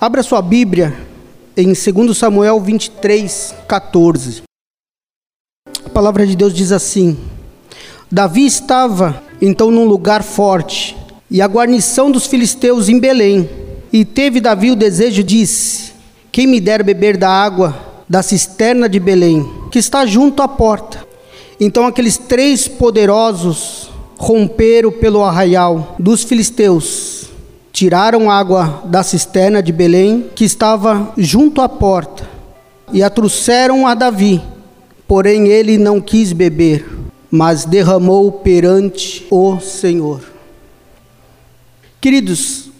Abra sua Bíblia em 2 Samuel 23, 14. A palavra de Deus diz assim: Davi estava então num lugar forte, e a guarnição dos filisteus em Belém. E teve Davi o desejo, disse: Quem me der beber da água da cisterna de Belém, que está junto à porta. Então aqueles três poderosos romperam pelo arraial dos filisteus Tiraram água da cisterna de Belém, que estava junto à porta, e a trouxeram a Davi. Porém ele não quis beber, mas derramou perante o Senhor. Queridos,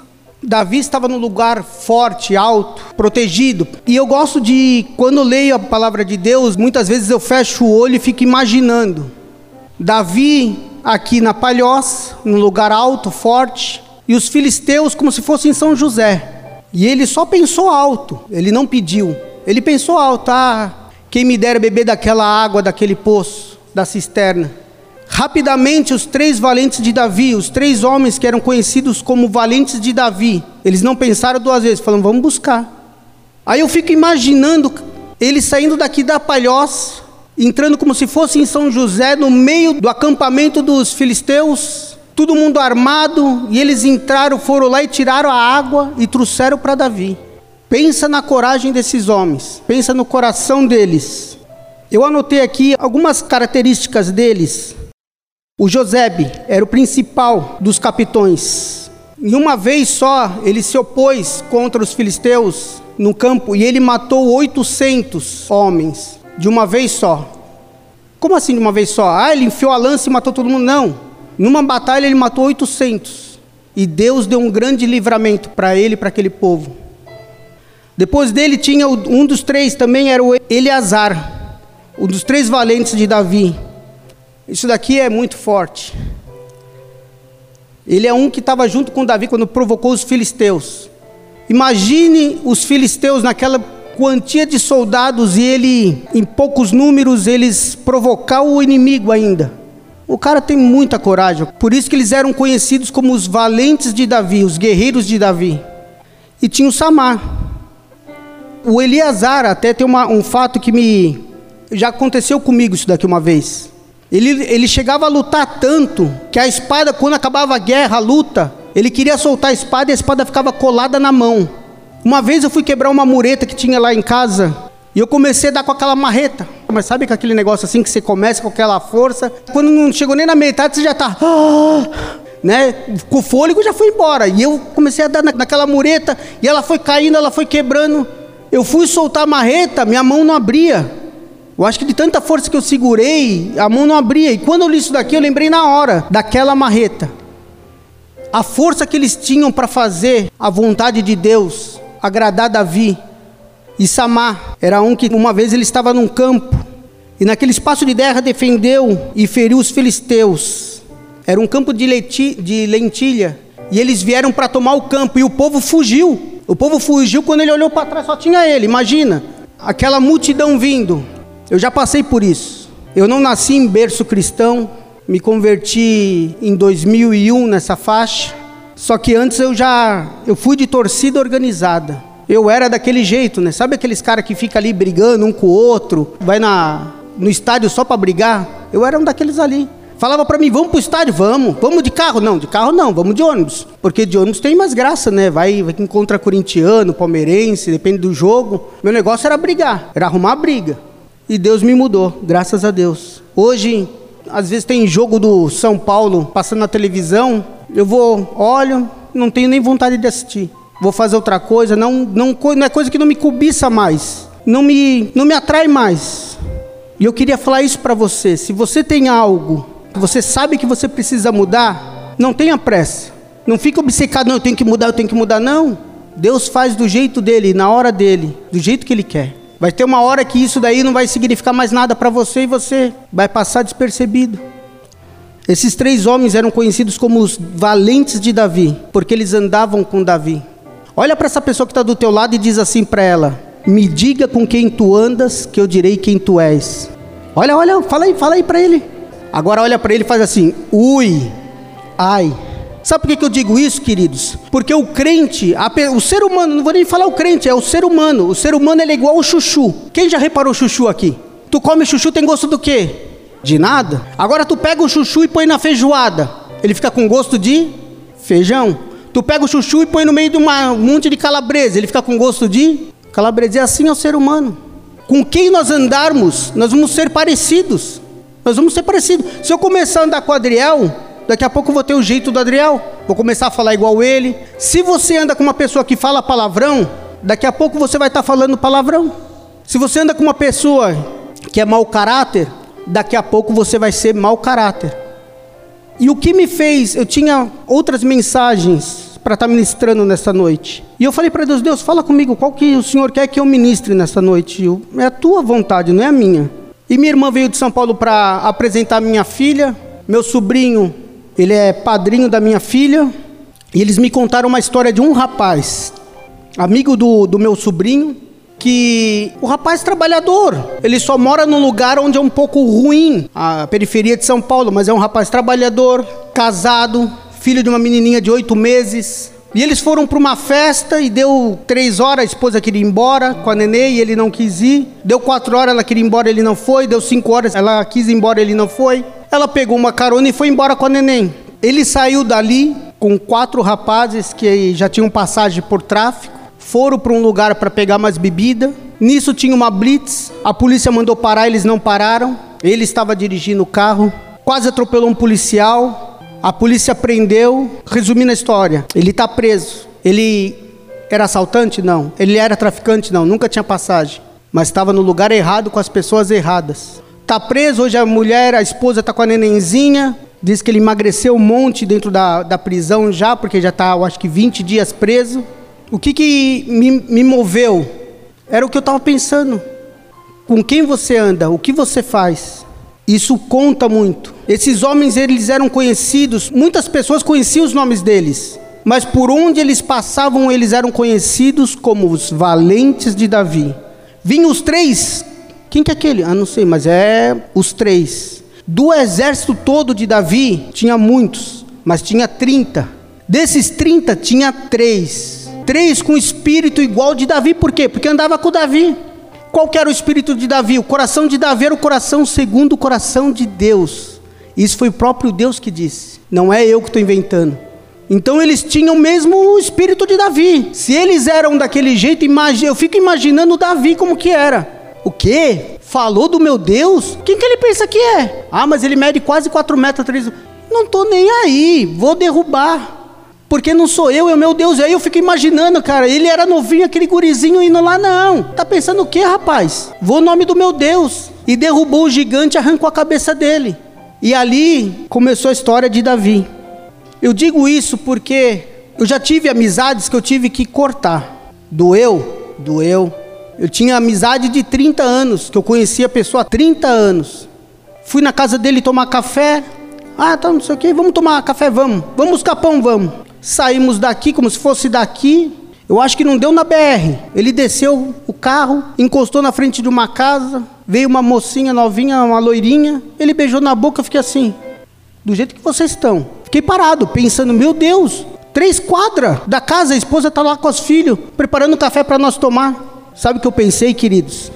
Davi estava num lugar forte, alto, protegido. E eu gosto de, quando leio a palavra de Deus, muitas vezes eu fecho o olho e fico imaginando. Davi aqui na palhoça, num lugar alto, forte, e os filisteus como se fossem São José. E ele só pensou alto, ele não pediu. Ele pensou alto, ah, quem me dera beber daquela água daquele poço, da cisterna. Rapidamente, os três valentes de Davi, os três homens que eram conhecidos como valentes de Davi, eles não pensaram duas vezes, falaram, vamos buscar. Aí eu fico imaginando eles saindo daqui da palhoça, entrando como se fosse em São José, no meio do acampamento dos filisteus, todo mundo armado, e eles entraram, foram lá e tiraram a água e trouxeram para Davi. Pensa na coragem desses homens, pensa no coração deles. Eu anotei aqui algumas características deles. O Josebe era o principal dos capitões. E uma vez só ele se opôs contra os filisteus no campo e ele matou 800 homens de uma vez só. Como assim de uma vez só? Ah, ele enfiou a lança e matou todo mundo? Não. Numa batalha ele matou 800. E Deus deu um grande livramento para ele para aquele povo. Depois dele tinha um dos três também era o Eleazar, um dos três valentes de Davi. Isso daqui é muito forte. Ele é um que estava junto com Davi quando provocou os filisteus. Imagine os filisteus naquela quantia de soldados e ele, em poucos números, eles provocar o inimigo ainda. O cara tem muita coragem. Por isso que eles eram conhecidos como os valentes de Davi, os guerreiros de Davi. E tinha o Samar. O Eliasar até tem uma, um fato que me já aconteceu comigo isso daqui uma vez. Ele, ele chegava a lutar tanto que a espada, quando acabava a guerra, a luta, ele queria soltar a espada e a espada ficava colada na mão. Uma vez eu fui quebrar uma mureta que tinha lá em casa e eu comecei a dar com aquela marreta. Mas sabe com aquele negócio assim que você começa com aquela força? Quando não chegou nem na metade, você já está. né? Com o fôlego já foi embora. E eu comecei a dar naquela mureta. E ela foi caindo, ela foi quebrando. Eu fui soltar a marreta, minha mão não abria. Eu acho que de tanta força que eu segurei, a mão não abria. E quando eu li isso daqui, eu lembrei na hora daquela marreta. A força que eles tinham para fazer a vontade de Deus, agradar Davi e Samar era um que uma vez ele estava num campo e naquele espaço de terra defendeu e feriu os filisteus. Era um campo de, de lentilha e eles vieram para tomar o campo e o povo fugiu. O povo fugiu quando ele olhou para trás só tinha ele. Imagina aquela multidão vindo. Eu já passei por isso. Eu não nasci em berço cristão, me converti em 2001 nessa faixa. Só que antes eu já eu fui de torcida organizada eu era daquele jeito, né? Sabe aqueles caras que fica ali brigando um com o outro, vai na, no estádio só para brigar? Eu era um daqueles ali. Falava para mim, vamos pro estádio, vamos. Vamos de carro? Não, de carro não, vamos de ônibus. Porque de ônibus tem mais graça, né? Vai, vai que encontra corintiano, palmeirense, depende do jogo. Meu negócio era brigar, era arrumar briga. E Deus me mudou, graças a Deus. Hoje, às vezes tem jogo do São Paulo passando na televisão, eu vou, olho, não tenho nem vontade de assistir vou fazer outra coisa, não, não, não é coisa que não me cobiça mais, não me, não me atrai mais. E eu queria falar isso para você: se você tem algo, você sabe que você precisa mudar, não tenha pressa, não fique obcecado, não, eu tenho que mudar, eu tenho que mudar, não. Deus faz do jeito dele, na hora dele, do jeito que ele quer. Vai ter uma hora que isso daí não vai significar mais nada para você e você vai passar despercebido. Esses três homens eram conhecidos como os valentes de Davi, porque eles andavam com Davi. Olha para essa pessoa que está do teu lado e diz assim para ela: Me diga com quem tu andas, que eu direi quem tu és. Olha, olha, fala aí, fala aí para ele. Agora olha para ele e faz assim: Ui, ai. Sabe por que, eu digo isso, queridos? Porque o crente, a, o ser humano, não vou nem falar o crente, é o ser humano. O ser humano é igual o chuchu. Quem já reparou chuchu aqui? Tu come chuchu, tem gosto do quê? De nada. Agora tu pega o chuchu e põe na feijoada. Ele fica com gosto de feijão. Tu pega o chuchu e põe no meio de uma, um monte de calabresa. Ele fica com gosto de calabresa. É assim é o ser humano. Com quem nós andarmos, nós vamos ser parecidos. Nós vamos ser parecidos. Se eu começar a andar com o Adriel, daqui a pouco eu vou ter o jeito do Adriel. Vou começar a falar igual ele. Se você anda com uma pessoa que fala palavrão, daqui a pouco você vai estar falando palavrão. Se você anda com uma pessoa que é mau caráter, daqui a pouco você vai ser mau caráter. E o que me fez, eu tinha outras mensagens para estar ministrando nesta noite. E eu falei para Deus, Deus, fala comigo, qual que o Senhor quer que eu ministre nesta noite? Eu, é a tua vontade, não é a minha. E minha irmã veio de São Paulo para apresentar minha filha, meu sobrinho, ele é padrinho da minha filha, e eles me contaram uma história de um rapaz, amigo do, do meu sobrinho, que o rapaz trabalhador, ele só mora num lugar onde é um pouco ruim, a periferia de São Paulo, mas é um rapaz trabalhador, casado, filho de uma menininha de oito meses. E eles foram para uma festa e deu três horas, a esposa queria ir embora com a nenê e ele não quis ir. Deu quatro horas, ela queria ir embora, ele não foi. Deu cinco horas, ela quis ir embora, ele não foi. Ela pegou uma carona e foi embora com a neném. Ele saiu dali com quatro rapazes que já tinham passagem por tráfico foram para um lugar para pegar mais bebida. Nisso tinha uma blitz, a polícia mandou parar, eles não pararam. Ele estava dirigindo o carro, quase atropelou um policial. A polícia prendeu. Resumindo a história, ele está preso. Ele era assaltante? Não. Ele era traficante? Não. Nunca tinha passagem. Mas estava no lugar errado com as pessoas erradas. Está preso, hoje a mulher, a esposa está com a nenenzinha. Diz que ele emagreceu um monte dentro da, da prisão já, porque já está, acho que 20 dias preso. O que, que me, me moveu? Era o que eu estava pensando. Com quem você anda? O que você faz? Isso conta muito. Esses homens, eles eram conhecidos, muitas pessoas conheciam os nomes deles, mas por onde eles passavam, eles eram conhecidos como os valentes de Davi. Vinham os três. Quem que é aquele? Ah, não sei, mas é os três. Do exército todo de Davi, tinha muitos, mas tinha 30. Desses 30, tinha três três com espírito igual de Davi, por quê? Porque andava com Davi. Qual que era o espírito de Davi? O coração de Davi era o coração segundo o coração de Deus. Isso foi o próprio Deus que disse, não é eu que estou inventando. Então eles tinham mesmo o espírito de Davi. Se eles eram daquele jeito, eu fico imaginando Davi como que era. O quê? Falou do meu Deus? Quem que ele pensa que é? Ah, mas ele mede quase 4 metros, 3... Não estou nem aí, vou derrubar porque não sou eu, é meu Deus. E aí eu fico imaginando, cara, ele era novinho, aquele gurizinho indo lá, não. Tá pensando o que, rapaz? Vou no nome do meu Deus. E derrubou o gigante, arrancou a cabeça dele. E ali começou a história de Davi. Eu digo isso porque eu já tive amizades que eu tive que cortar. Doeu? Doeu. Eu tinha amizade de 30 anos, que eu conhecia a pessoa há 30 anos. Fui na casa dele tomar café. Ah, tá, não sei o que, vamos tomar café, vamos. Vamos buscar pão, vamos. Saímos daqui como se fosse daqui. Eu acho que não deu na BR. Ele desceu o carro, encostou na frente de uma casa, veio uma mocinha novinha, uma loirinha. Ele beijou na boca, eu fiquei assim, do jeito que vocês estão. Fiquei parado, pensando, meu Deus, três quadras da casa, a esposa está lá com os filhos, preparando café para nós tomar. Sabe o que eu pensei, queridos?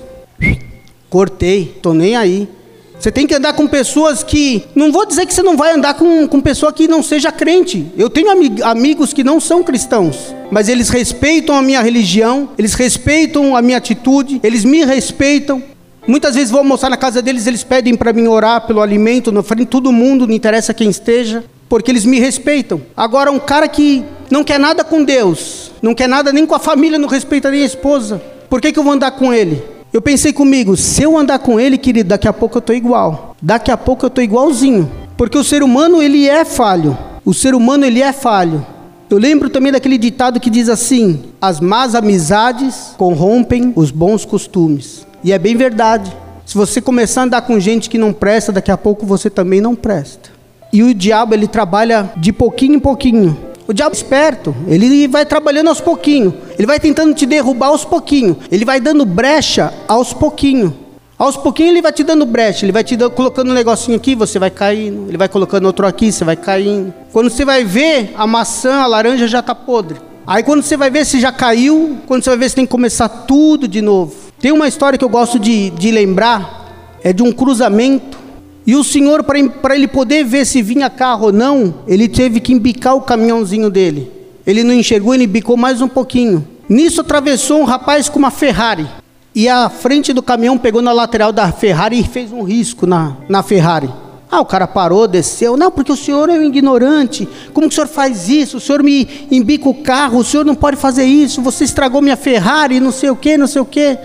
Cortei, tô nem aí. Você tem que andar com pessoas que. Não vou dizer que você não vai andar com, com pessoa que não seja crente. Eu tenho amig, amigos que não são cristãos, mas eles respeitam a minha religião, eles respeitam a minha atitude, eles me respeitam. Muitas vezes vou almoçar na casa deles, eles pedem para mim orar pelo alimento, na frente de todo mundo, não interessa quem esteja, porque eles me respeitam. Agora, um cara que não quer nada com Deus, não quer nada nem com a família, não respeita nem a esposa, por que, que eu vou andar com ele? Eu pensei comigo, se eu andar com ele, querido, daqui a pouco eu estou igual. Daqui a pouco eu estou igualzinho. Porque o ser humano, ele é falho. O ser humano, ele é falho. Eu lembro também daquele ditado que diz assim: as más amizades corrompem os bons costumes. E é bem verdade. Se você começar a andar com gente que não presta, daqui a pouco você também não presta. E o diabo, ele trabalha de pouquinho em pouquinho. O diabo é esperto, ele vai trabalhando aos pouquinhos, ele vai tentando te derrubar aos pouquinhos, ele vai dando brecha aos pouquinhos. Aos pouquinhos ele vai te dando brecha, ele vai te dando, colocando um negocinho aqui, você vai caindo, ele vai colocando outro aqui, você vai caindo. Quando você vai ver, a maçã, a laranja já está podre. Aí quando você vai ver se já caiu, quando você vai ver se tem que começar tudo de novo. Tem uma história que eu gosto de, de lembrar, é de um cruzamento. E o senhor, para ele poder ver se vinha carro ou não, ele teve que embicar o caminhãozinho dele. Ele não enxergou, ele embicou mais um pouquinho. Nisso atravessou um rapaz com uma Ferrari. E a frente do caminhão pegou na lateral da Ferrari e fez um risco na, na Ferrari. Ah, o cara parou, desceu. Não, porque o senhor é um ignorante. Como o senhor faz isso? O senhor me embica o carro, o senhor não pode fazer isso. Você estragou minha Ferrari, não sei o que, não sei o que.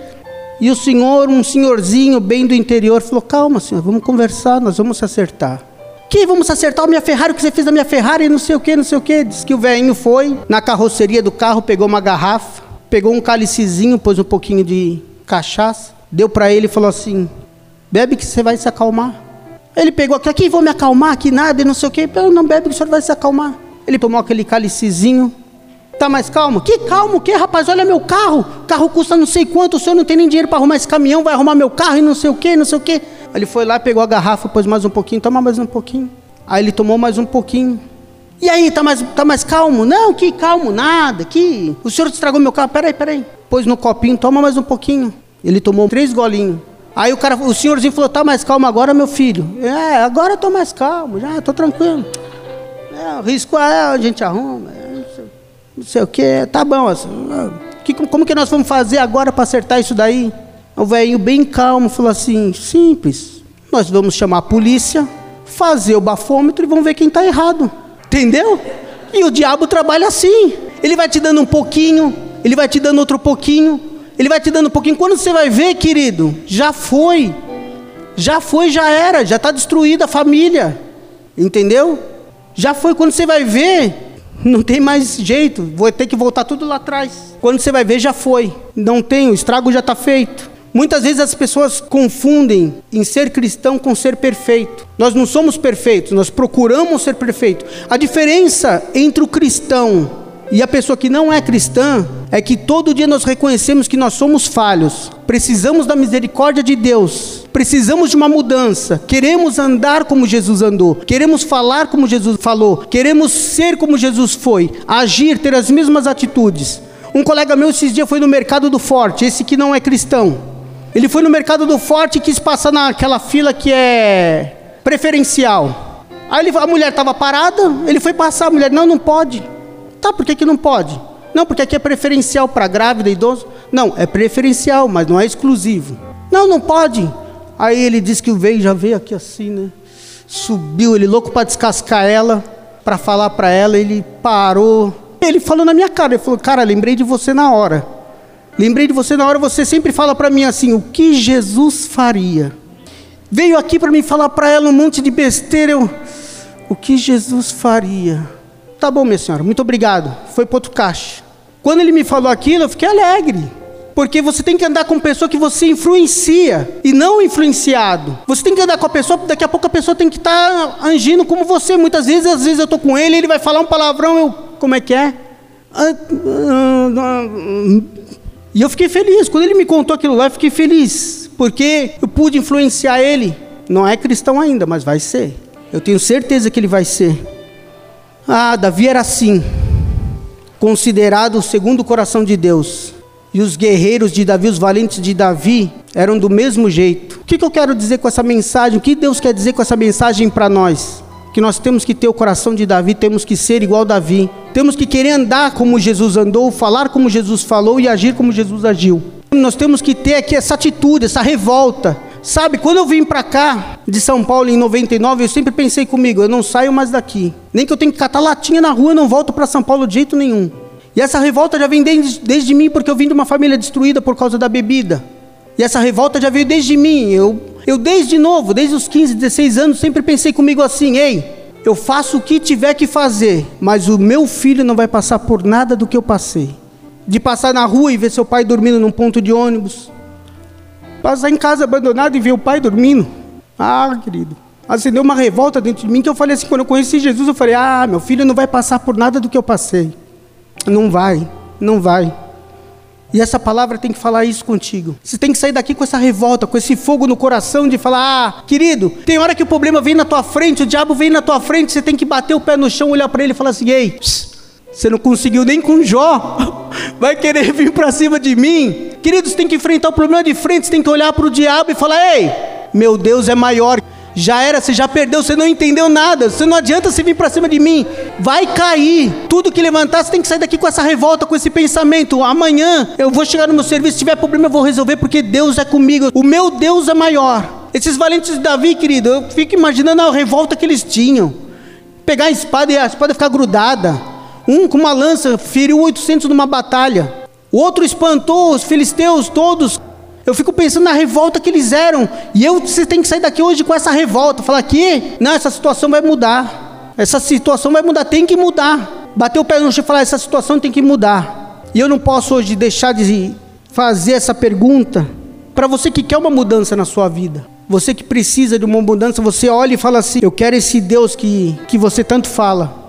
E o senhor, um senhorzinho bem do interior, falou: Calma, senhor, vamos conversar, nós vamos se acertar. Que vamos acertar a minha Ferrari, o que você fez da minha Ferrari, não sei o que, não sei o que. Diz que o velhinho foi na carroceria do carro, pegou uma garrafa, pegou um cálicezinho, pôs um pouquinho de cachaça, deu para ele e falou assim: bebe que você vai se acalmar. Ele pegou aqui, aqui vou me acalmar, aqui nada, e não sei o que. Não bebe que o senhor vai se acalmar. Ele tomou aquele cálicezinho, tá mais calmo? Que calmo que, rapaz? Olha meu carro, o carro custa não sei quanto, o senhor não tem nem dinheiro para arrumar esse caminhão, vai arrumar meu carro e não sei o que, não sei o que. Ele foi lá, pegou a garrafa, pôs mais um pouquinho, toma mais um pouquinho. Aí ele tomou mais um pouquinho. E aí, tá mais, tá mais calmo? Não, que calmo, nada, que. O senhor estragou meu carro, peraí, peraí pôs no copinho, toma mais um pouquinho. Ele tomou três golinhos. Aí o cara, o senhorzinho falou, tá mais calmo agora, meu filho. É, agora eu tô mais calmo, já tô tranquilo. É, o risco é, a gente arruma, é, não sei o que, tá bom. Assim, como que nós vamos fazer agora para acertar isso daí? O velhinho bem calmo falou assim, simples. Nós vamos chamar a polícia, fazer o bafômetro e vamos ver quem está errado. Entendeu? E o diabo trabalha assim. Ele vai te dando um pouquinho, ele vai te dando outro pouquinho, ele vai te dando um pouquinho. Quando você vai ver, querido, já foi, já foi, já era, já está destruída a família, entendeu? Já foi. Quando você vai ver, não tem mais jeito, vou ter que voltar tudo lá atrás. Quando você vai ver, já foi, não tem, o estrago já está feito. Muitas vezes as pessoas confundem em ser cristão com ser perfeito. Nós não somos perfeitos, nós procuramos ser perfeito. A diferença entre o cristão e a pessoa que não é cristã é que todo dia nós reconhecemos que nós somos falhos, precisamos da misericórdia de Deus, precisamos de uma mudança, queremos andar como Jesus andou, queremos falar como Jesus falou, queremos ser como Jesus foi, agir, ter as mesmas atitudes. Um colega meu esses dias foi no mercado do Forte, esse que não é cristão. Ele foi no mercado do Forte e quis passar naquela fila que é preferencial. Aí ele, a mulher estava parada, ele foi passar, a mulher, não, não pode. Tá, por que, que não pode? Não, porque aqui é preferencial para grávida e idoso. Não, é preferencial, mas não é exclusivo. Não, não pode. Aí ele disse que veio, já veio aqui assim, né? Subiu, ele louco para descascar ela, para falar para ela, ele parou. Ele falou na minha cara, ele falou: "Cara, lembrei de você na hora. Lembrei de você na hora, você sempre fala para mim assim, o que Jesus faria?" Veio aqui para mim falar para ela um monte de besteira, eu, o que Jesus faria? Tá bom, minha senhora, muito obrigado. Foi para outro caixa. Quando ele me falou aquilo, eu fiquei alegre. Porque você tem que andar com pessoa que você influencia e não influenciado. Você tem que andar com a pessoa, daqui a pouco a pessoa tem que estar tá agindo como você. Muitas vezes, às vezes eu estou com ele, ele vai falar um palavrão, eu, como é que é? E eu fiquei feliz. Quando ele me contou aquilo lá, eu fiquei feliz. Porque eu pude influenciar ele. Não é cristão ainda, mas vai ser. Eu tenho certeza que ele vai ser. Ah, Davi era assim, considerado segundo o coração de Deus. E os guerreiros de Davi, os valentes de Davi, eram do mesmo jeito. O que, que eu quero dizer com essa mensagem? O que Deus quer dizer com essa mensagem para nós? Que nós temos que ter o coração de Davi, temos que ser igual Davi. Temos que querer andar como Jesus andou, falar como Jesus falou e agir como Jesus agiu. Nós temos que ter aqui essa atitude, essa revolta, Sabe, quando eu vim para cá, de São Paulo, em 99, eu sempre pensei comigo, eu não saio mais daqui. Nem que eu tenha que catar latinha na rua, eu não volto para São Paulo de jeito nenhum. E essa revolta já vem desde, desde mim, porque eu vim de uma família destruída por causa da bebida. E essa revolta já veio desde mim. Eu, eu desde novo, desde os 15, 16 anos, sempre pensei comigo assim: ei, eu faço o que tiver que fazer, mas o meu filho não vai passar por nada do que eu passei. De passar na rua e ver seu pai dormindo num ponto de ônibus, Passar em casa abandonado e ver o pai dormindo. Ah, querido. Acendeu uma revolta dentro de mim que eu falei assim, quando eu conheci Jesus, eu falei, ah, meu filho não vai passar por nada do que eu passei. Não vai, não vai. E essa palavra tem que falar isso contigo. Você tem que sair daqui com essa revolta, com esse fogo no coração de falar: ah, querido, tem hora que o problema vem na tua frente, o diabo vem na tua frente, você tem que bater o pé no chão, olhar para ele e falar assim: ei, você não conseguiu nem com Jó, vai querer vir para cima de mim? Querido, você tem que enfrentar o problema de frente, você tem que olhar para o diabo e falar: ei, meu Deus é maior. Já era, você já perdeu, você não entendeu nada. Você não adianta você vir para cima de mim. Vai cair. Tudo que levantar, você tem que sair daqui com essa revolta, com esse pensamento. Amanhã eu vou chegar no meu serviço, se tiver problema eu vou resolver porque Deus é comigo. O meu Deus é maior. Esses valentes de Davi, querido, eu fico imaginando a revolta que eles tinham. Pegar a espada e a espada ficar grudada. Um com uma lança feriu 800 numa batalha. O outro espantou os filisteus todos eu fico pensando na revolta que eles eram. E eu, você tem que sair daqui hoje com essa revolta. Falar que, não, essa situação vai mudar. Essa situação vai mudar, tem que mudar. Bater o pé no chão e falar, essa situação tem que mudar. E eu não posso hoje deixar de fazer essa pergunta para você que quer uma mudança na sua vida. Você que precisa de uma mudança, você olha e fala assim: Eu quero esse Deus que, que você tanto fala.